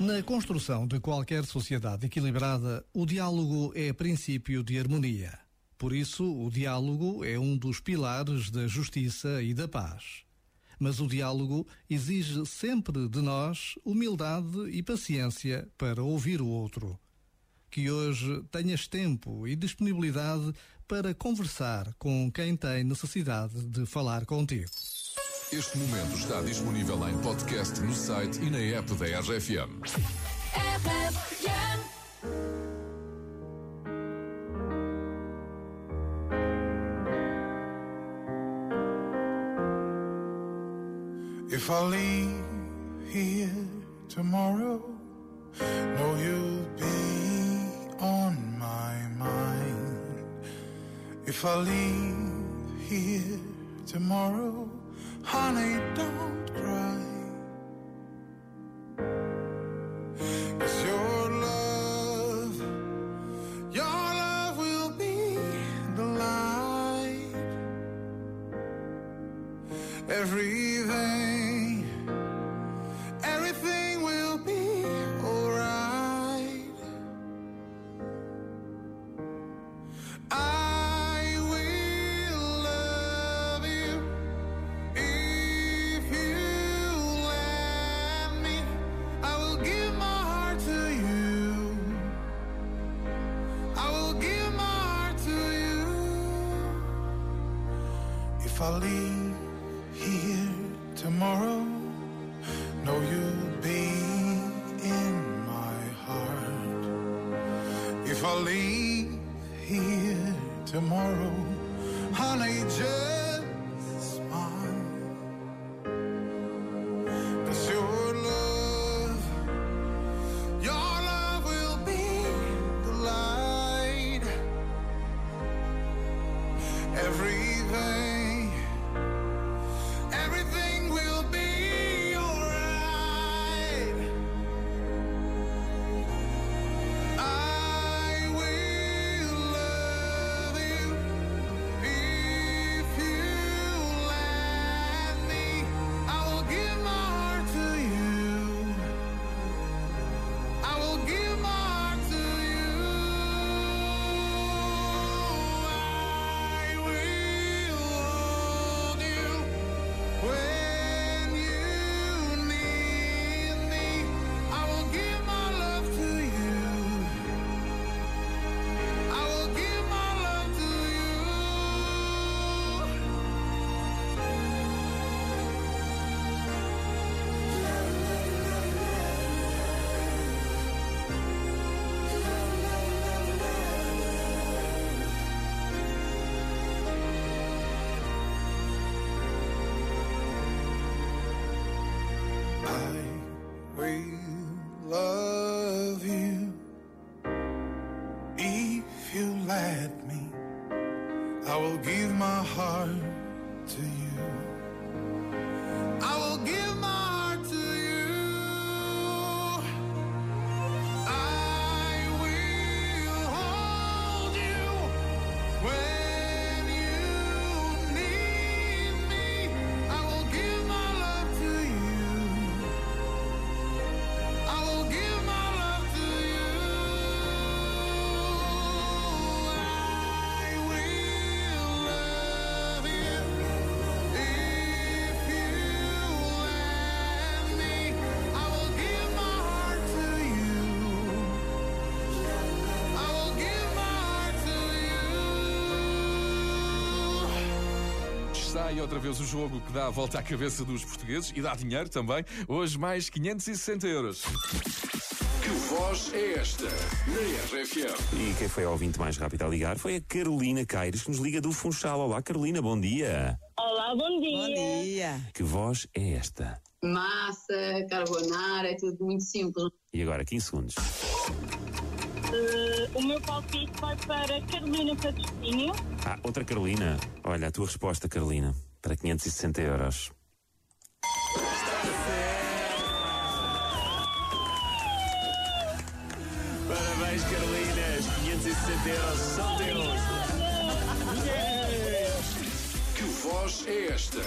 Na construção de qualquer sociedade equilibrada, o diálogo é princípio de harmonia. Por isso, o diálogo é um dos pilares da justiça e da paz. Mas o diálogo exige sempre de nós humildade e paciência para ouvir o outro. Que hoje tenhas tempo e disponibilidade para conversar com quem tem necessidade de falar contigo. Este momento está disponível em podcast no site e na app da RFM. If I leave here tomorrow, know you'll be on my mind. If I leave here tomorrow, honey, don't cry. 'Cause your love, your love will be the light. Everything, everything will be alright. I If I leave here tomorrow, know you'll be in my heart. If I leave here tomorrow, honey, just smile. 'Cause your love, your love will be the light. Everything, I will give my heart to you. Está aí outra vez o jogo que dá a volta à cabeça dos portugueses e dá dinheiro também. Hoje mais 560 euros. Que voz é esta na RFM? E quem foi a ouvinte mais rápido a ligar foi a Carolina Caires, que nos liga do Funchal. Olá, Carolina, bom dia. Olá, bom dia. Bom dia. Que voz é esta? Massa, carbonara, é tudo muito simples. E agora, 15 segundos. Eh, o meu palpite vai para Carolina Patrocínio. Ah, outra Carolina. Olha, a tua resposta, Carolina, para 560 euros. Parabéns, Carolinas. 560 euros são teus. Que voz é esta?